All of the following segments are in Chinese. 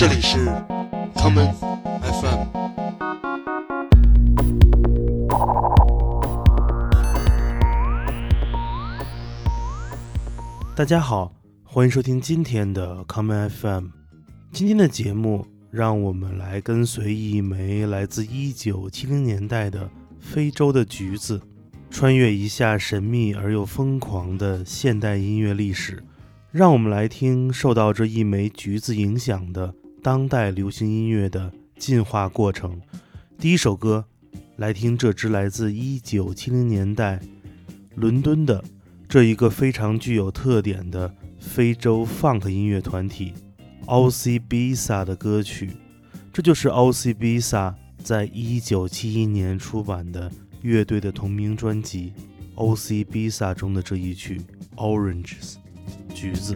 这里是 common FM。大家好，欢迎收听今天的 common FM。今天的节目，让我们来跟随一枚来自1970年代的非洲的橘子，穿越一下神秘而又疯狂的现代音乐历史。让我们来听受到这一枚橘子影响的当代流行音乐的进化过程。第一首歌，来听这支来自1970年代伦敦的这一个非常具有特点的非洲 funk 音乐团体 O.C. Bisa 的歌曲。这就是 O.C. Bisa 在1971年出版的乐队的同名专辑 O.C. Bisa 中的这一曲 Oranges。橘子。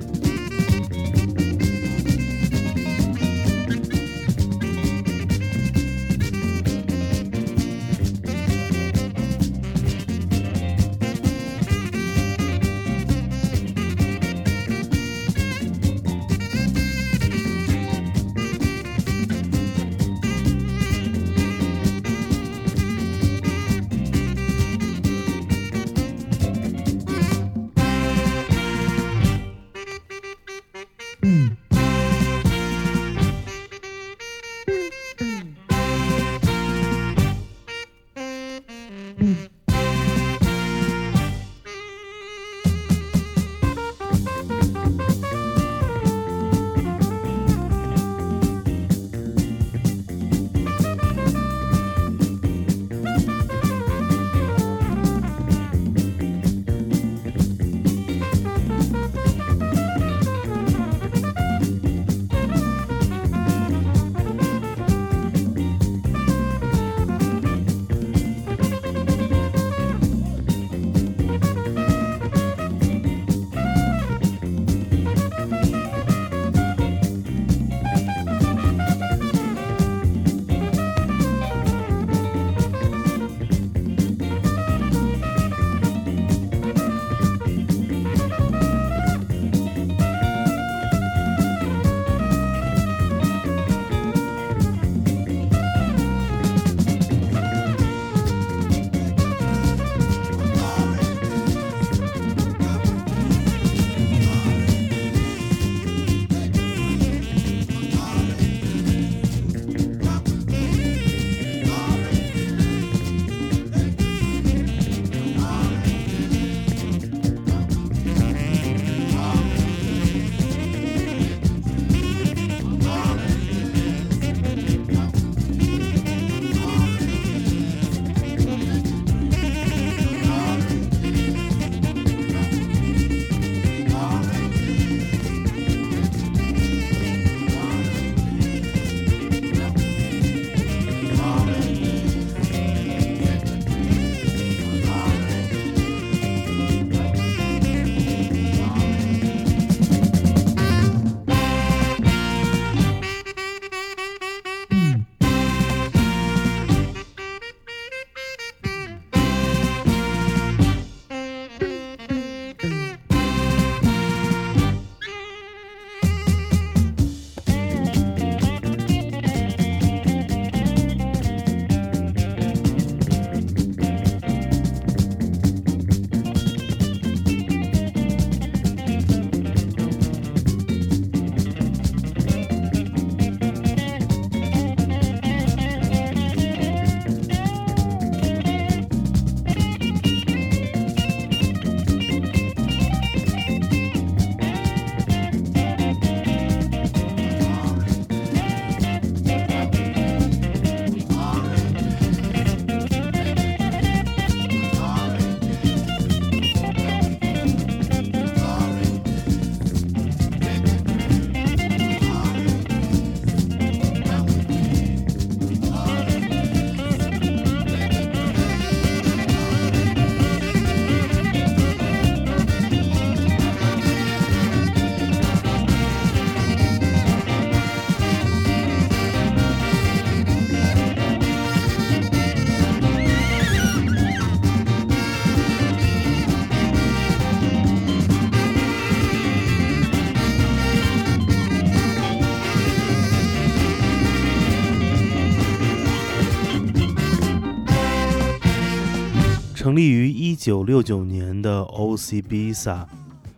成立于1969年的 O.C.Bisa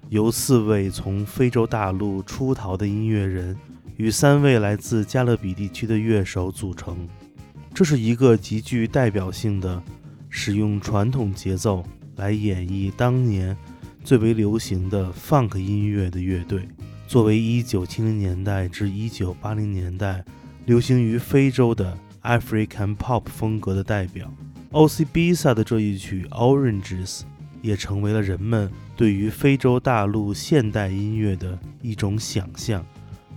由四位从非洲大陆出逃的音乐人与三位来自加勒比地区的乐手组成。这是一个极具代表性的使用传统节奏来演绎当年最为流行的 funk 音乐的乐队。作为1970年代至1980年代流行于非洲的 African Pop 风格的代表，OCBSA 的这一曲 Oranges 也成为了人们对于非洲大陆现代音乐的一种想象。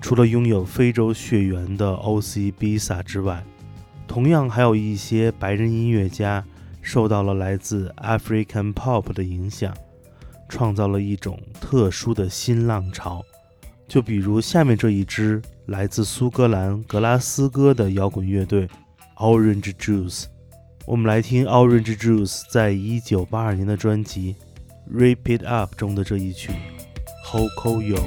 除了拥有非洲血缘的 OCBSA 之外，同样还有一些白人音乐家受到了来自 African Pop 的影响，创造了一种特殊的新浪潮。就比如下面这一支来自苏格兰格拉斯哥的摇滚乐队 Orange Juice，我们来听 Orange Juice 在一九八二年的专辑《Rip It Up》中的这一曲《Hoko Yo》。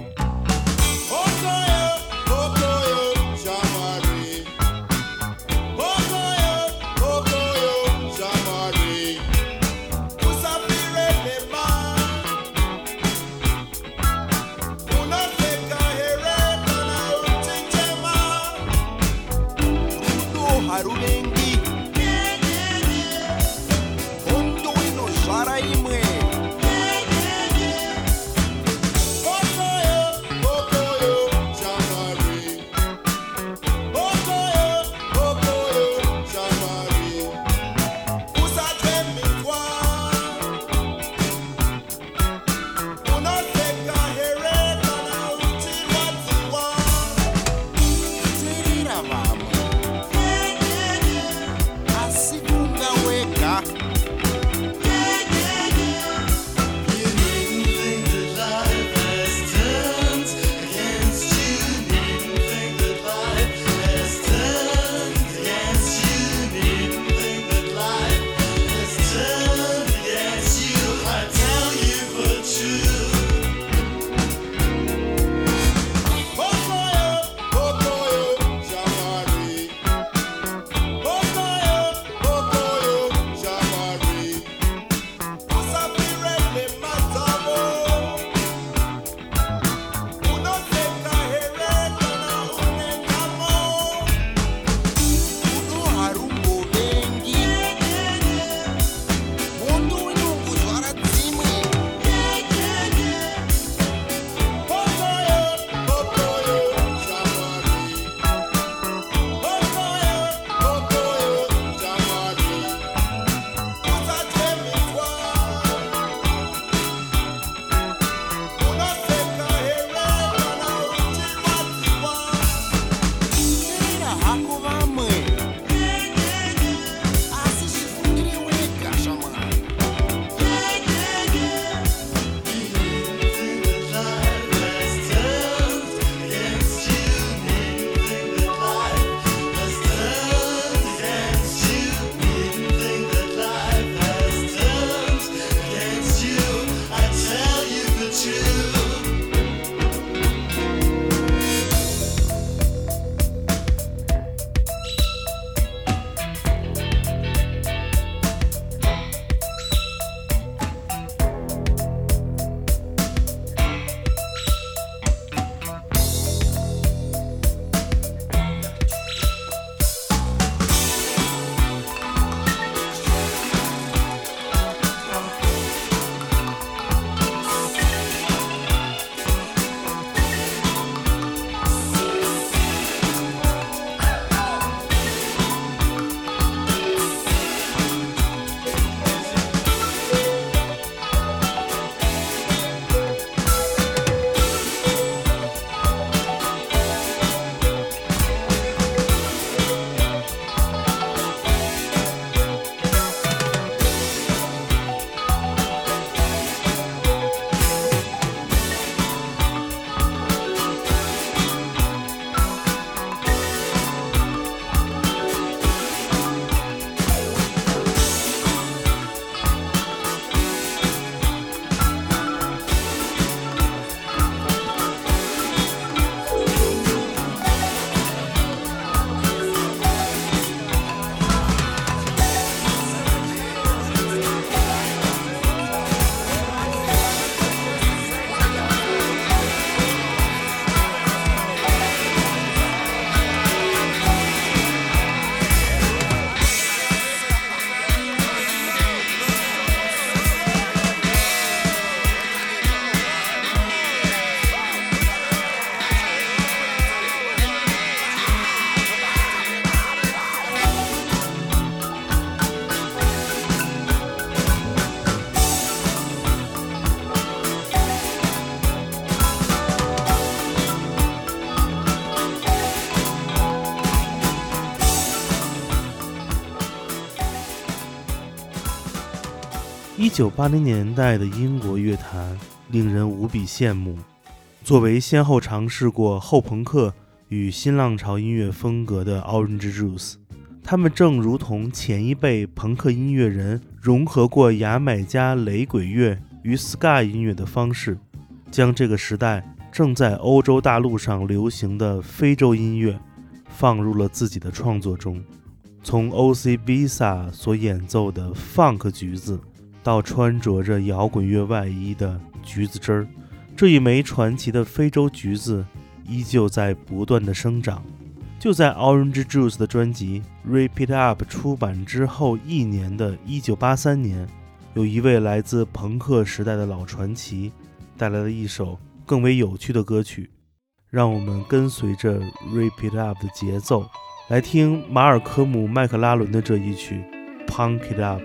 九八零年代的英国乐坛令人无比羡慕。作为先后尝试过后朋克与新浪潮音乐风格的 Orange Juice，他们正如同前一辈朋克音乐人融合过牙买加雷鬼乐与 Ska 音乐的方式，将这个时代正在欧洲大陆上流行的非洲音乐放入了自己的创作中。从 O.C. Visa 所演奏的 Funk 橘子，到穿着着摇滚乐外衣的橘子汁儿。这一枚传奇的非洲橘子依旧在不断的生长。就在 Orange Juice 的专辑《Repeat Up》出版之后一年的1983年，有一位来自朋克时代的老传奇带来了一首更为有趣的歌曲。让我们跟随着《Repeat Up》的节奏，来听马尔科姆·麦克拉伦的这一曲《Punk It Up》。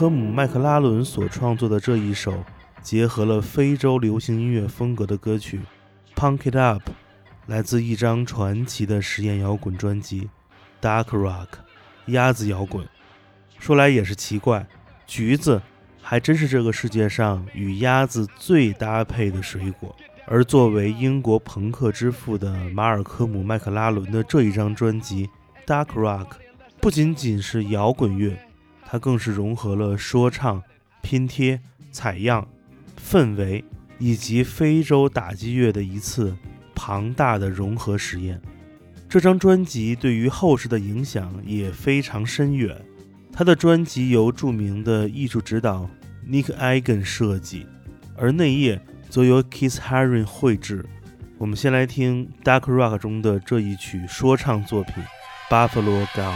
科姆·麦克拉伦所创作的这一首结合了非洲流行音乐风格的歌曲《Punk It Up》，来自一张传奇的实验摇滚专辑《Dark Rock》（鸭子摇滚）。说来也是奇怪，橘子还真是这个世界上与鸭子最搭配的水果。而作为英国朋克之父的马尔科姆·麦克拉伦的这一张专辑《Dark Rock》，不仅仅是摇滚乐。它更是融合了说唱、拼贴、采样、氛围以及非洲打击乐的一次庞大的融合实验。这张专辑对于后世的影响也非常深远。他的专辑由著名的艺术指导 Nick Egan 设计，而内页则由 Keith Haring 绘制。我们先来听 Dark Rock 中的这一曲说唱作品《Buffalo Girls》。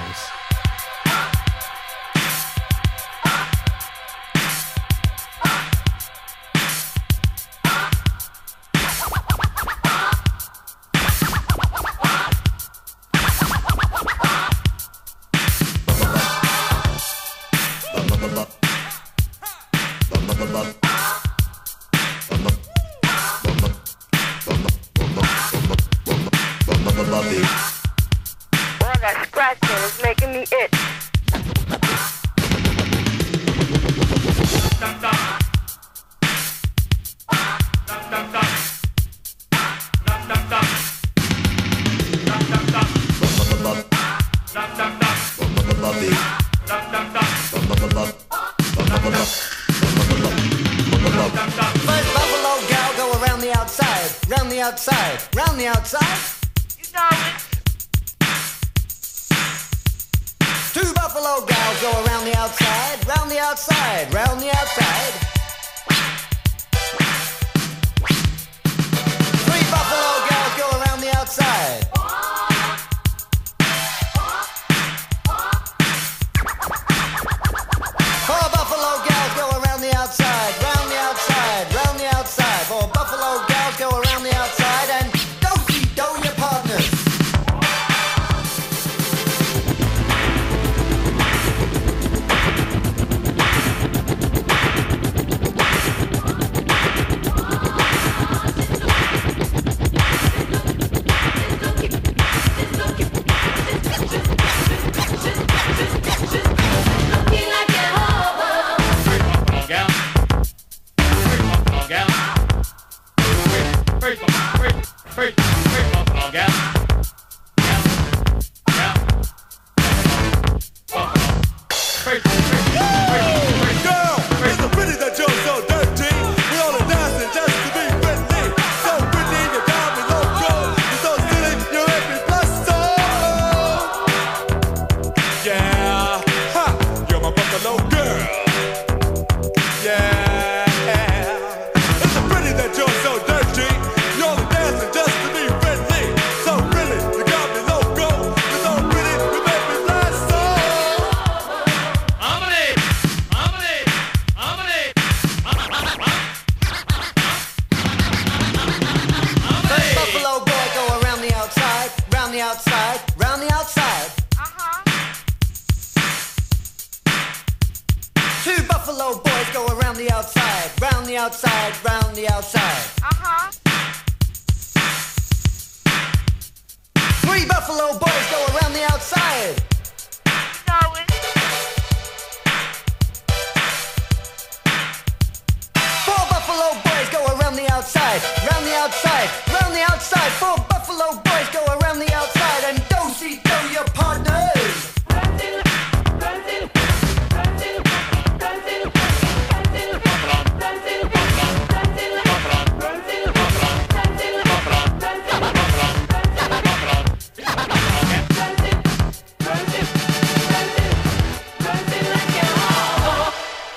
outside, round the outside, round the outside. Four buffalo boys go around the outside and don't see do your partners.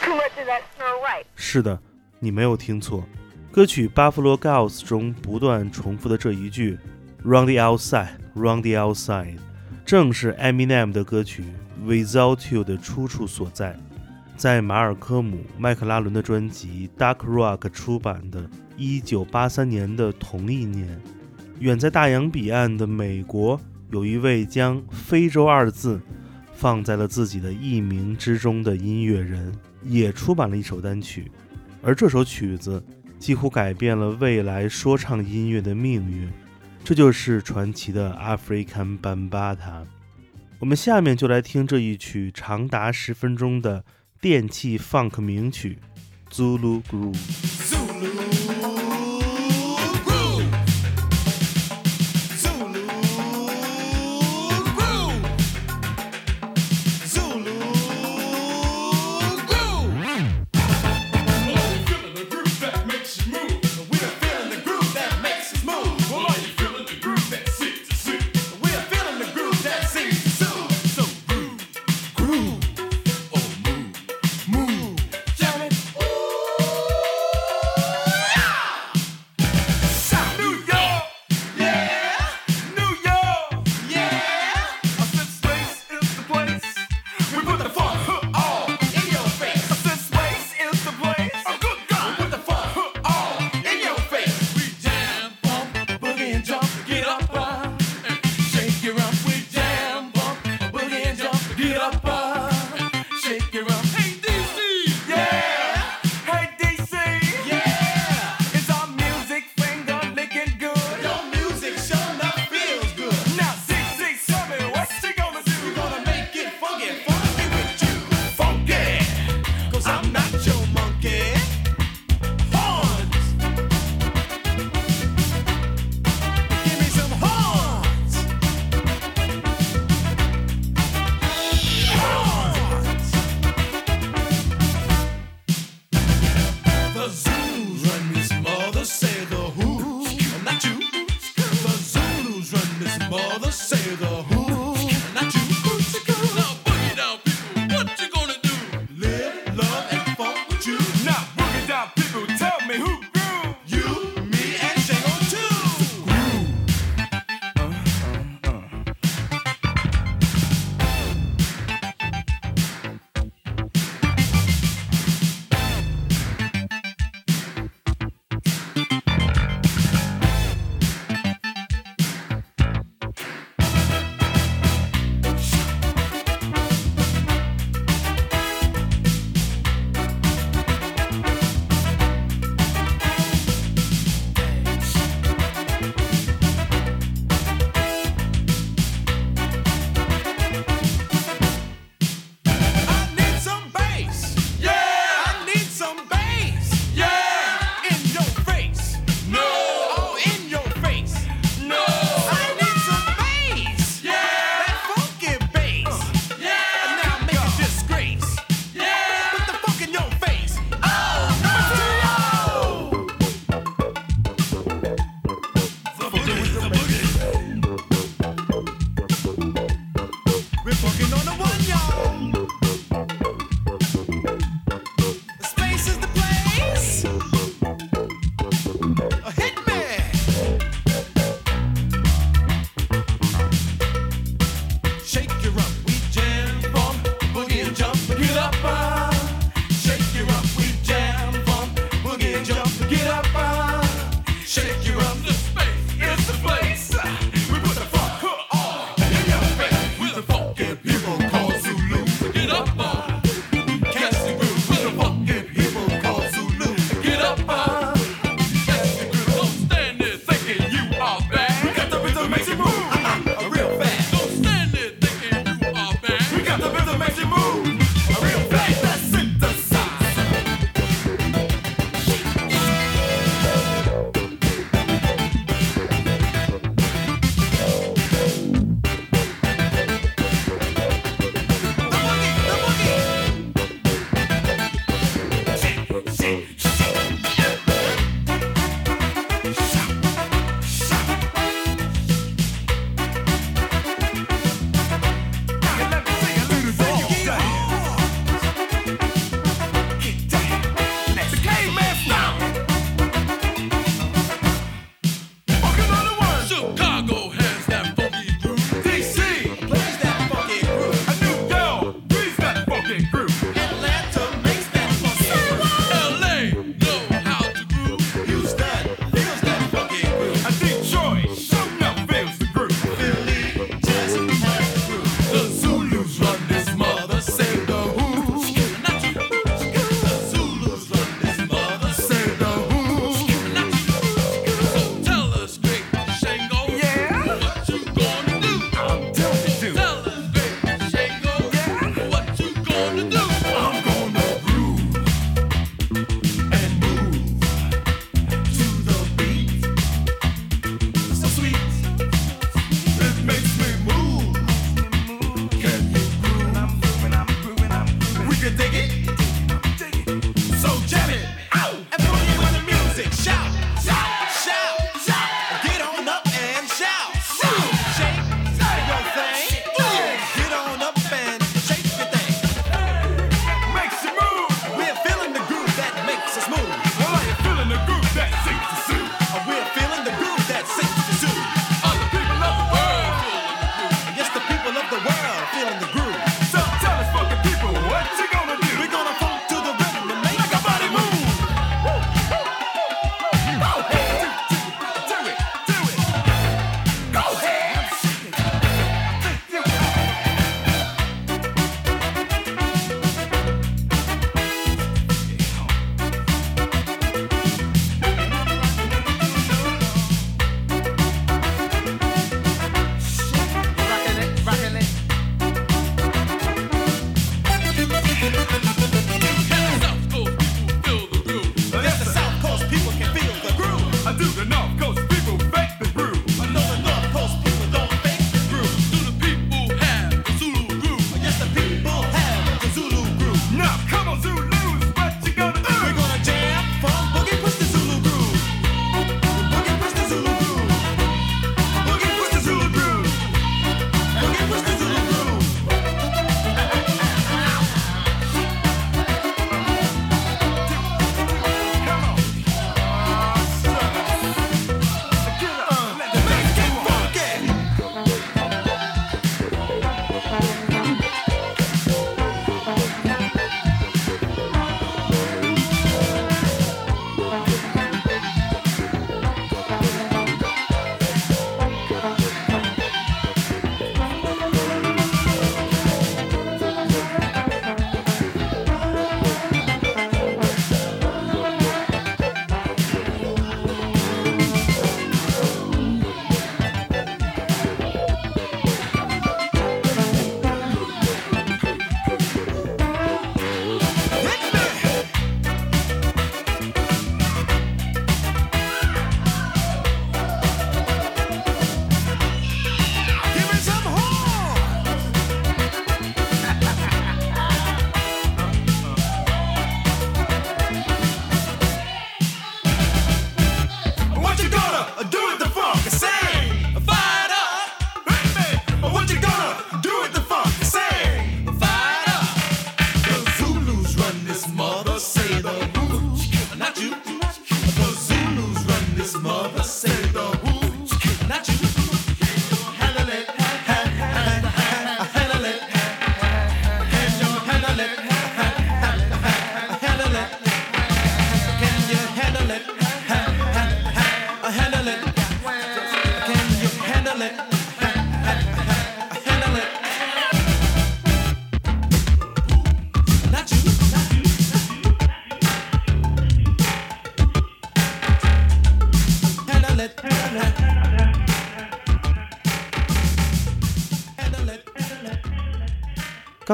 Too much of that Snow White. 是的，你没有听错， 歌曲《Buffalo Girls》中不断重复的这一句 “round the outside, round the outside”，正是 Eminem 的歌曲《Without You》的出处所在。在马尔科姆·麦克拉伦的专辑《Dark Rock》出版的1983年的同一年，远在大洋彼岸的美国，有一位将“非洲”二字放在了自己的艺名之中的音乐人，也出版了一首单曲，而这首曲子几乎改变了未来说唱音乐的命运。这就是传奇的 African Bambata。我们下面就来听这一曲长达十分钟的电气 funk 名曲《》。Zulu groove.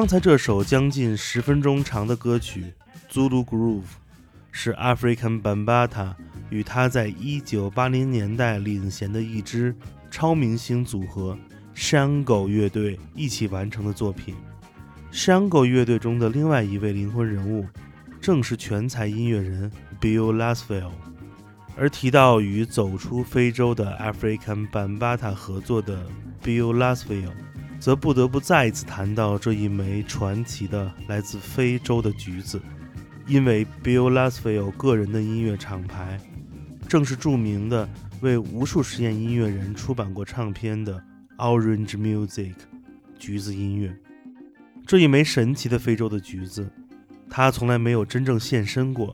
刚才这首将近十分钟长的歌曲《Zulu Groove》是 African Bambata 与他在1980年代领衔的一支超明星组合 Shango 乐队一起完成的作品。Shango 乐队中的另外一位灵魂人物，正是全才音乐人 Bill Laswell。而提到与走出非洲的 African Bambata 合作的 Bill Laswell，则不得不再一次谈到这一枚传奇的来自非洲的橘子，因为 Bill Laswell 个人的音乐厂牌，正是著名的为无数实验音乐人出版过唱片的 Orange Music 橘子音乐。这一枚神奇的非洲的橘子，它从来没有真正现身过。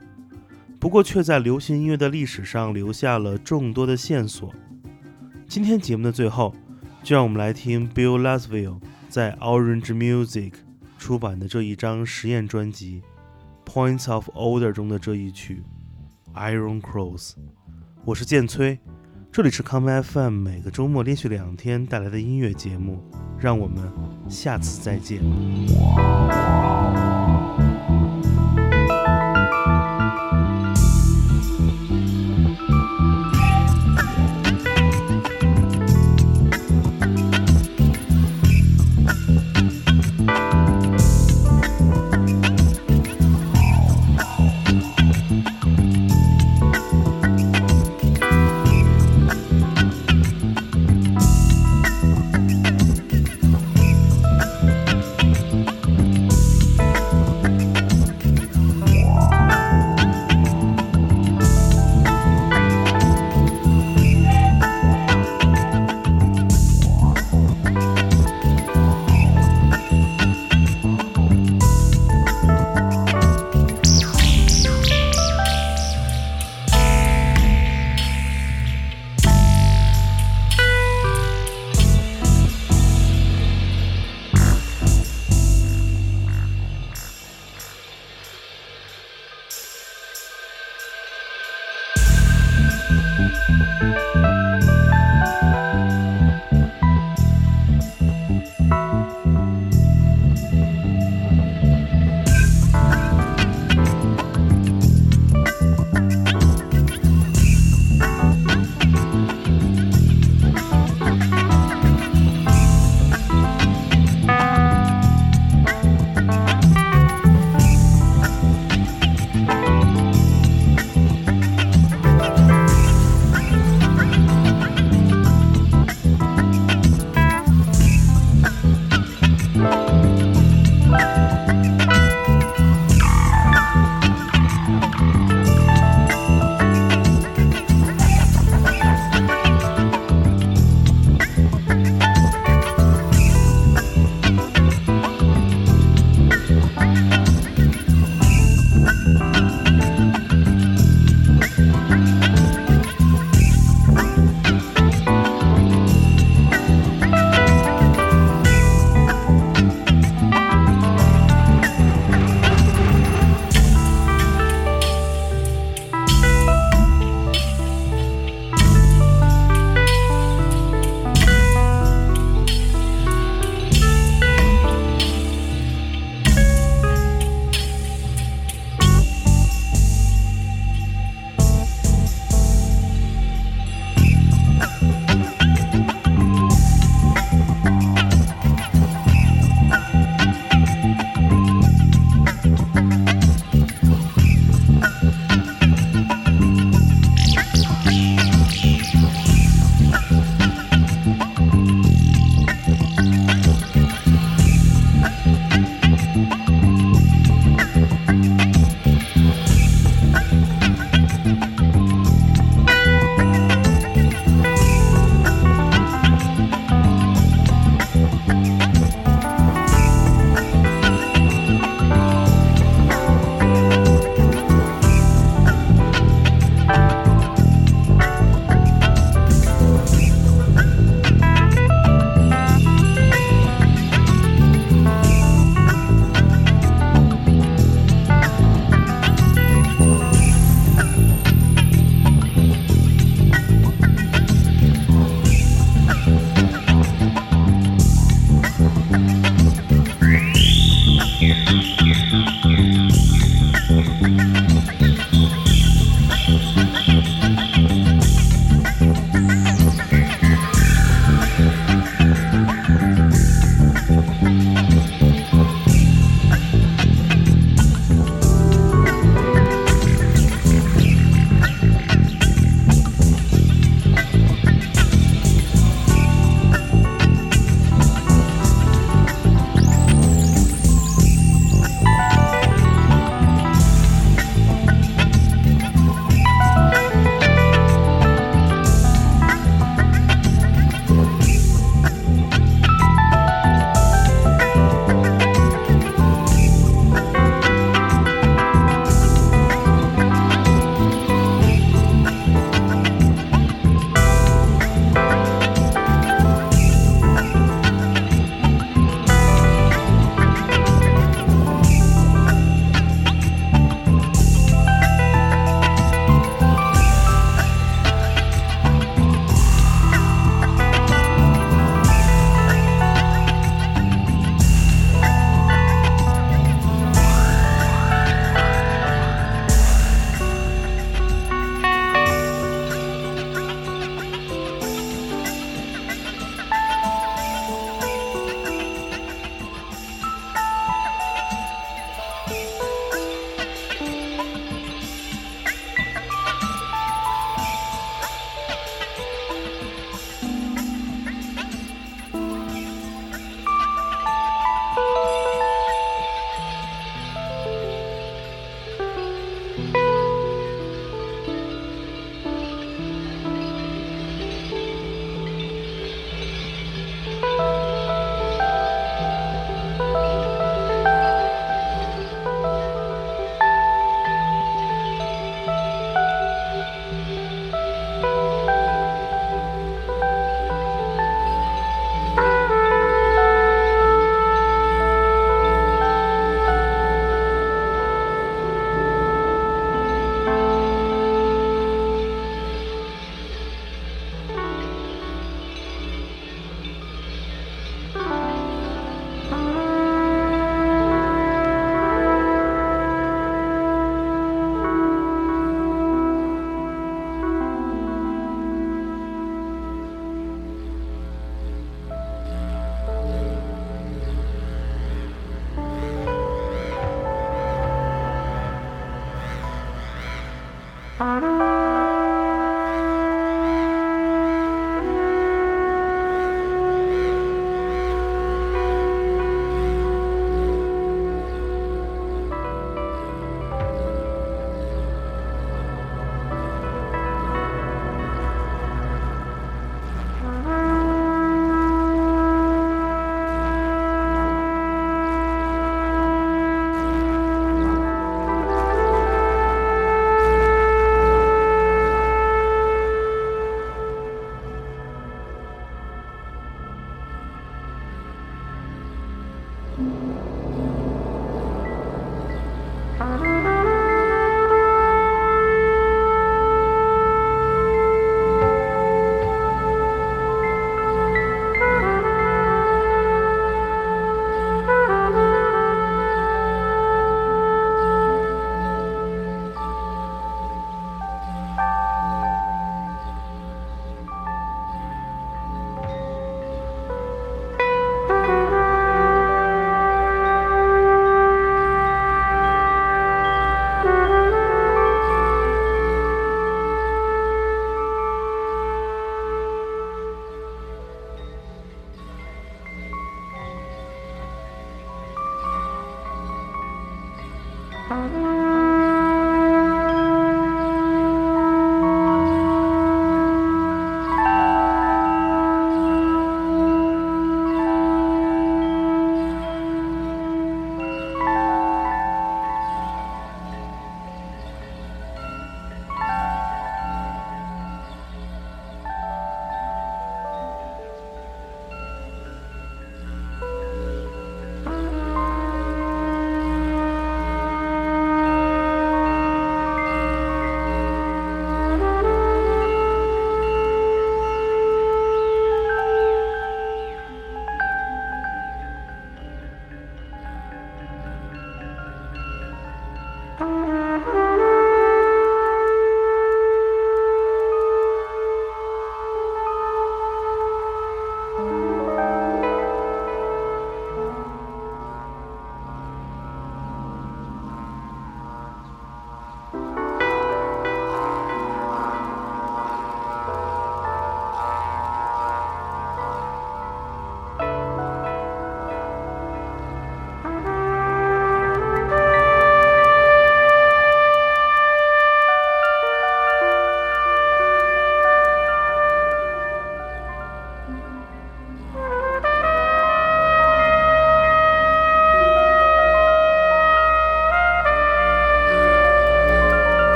不过，却在流行音乐的历史上留下了众多的线索。今天节目的最后，就让我们来听 Bill Laswell 在 Orange Music 出版的这一张实验专辑《Points of Order》中的这一曲《Iron Cross》。我是剑崔，这里是 Come FM 每个周末连续两天带来的音乐节目。让我们下次再见。